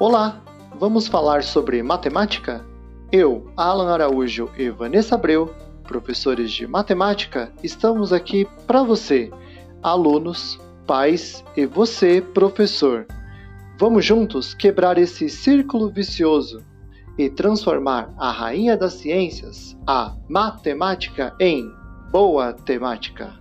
Olá, vamos falar sobre matemática? Eu, Alan Araújo e Vanessa Abreu, professores de matemática, estamos aqui para você, alunos, pais e você, professor. Vamos juntos quebrar esse círculo vicioso e transformar a rainha das ciências, a matemática, em boa temática.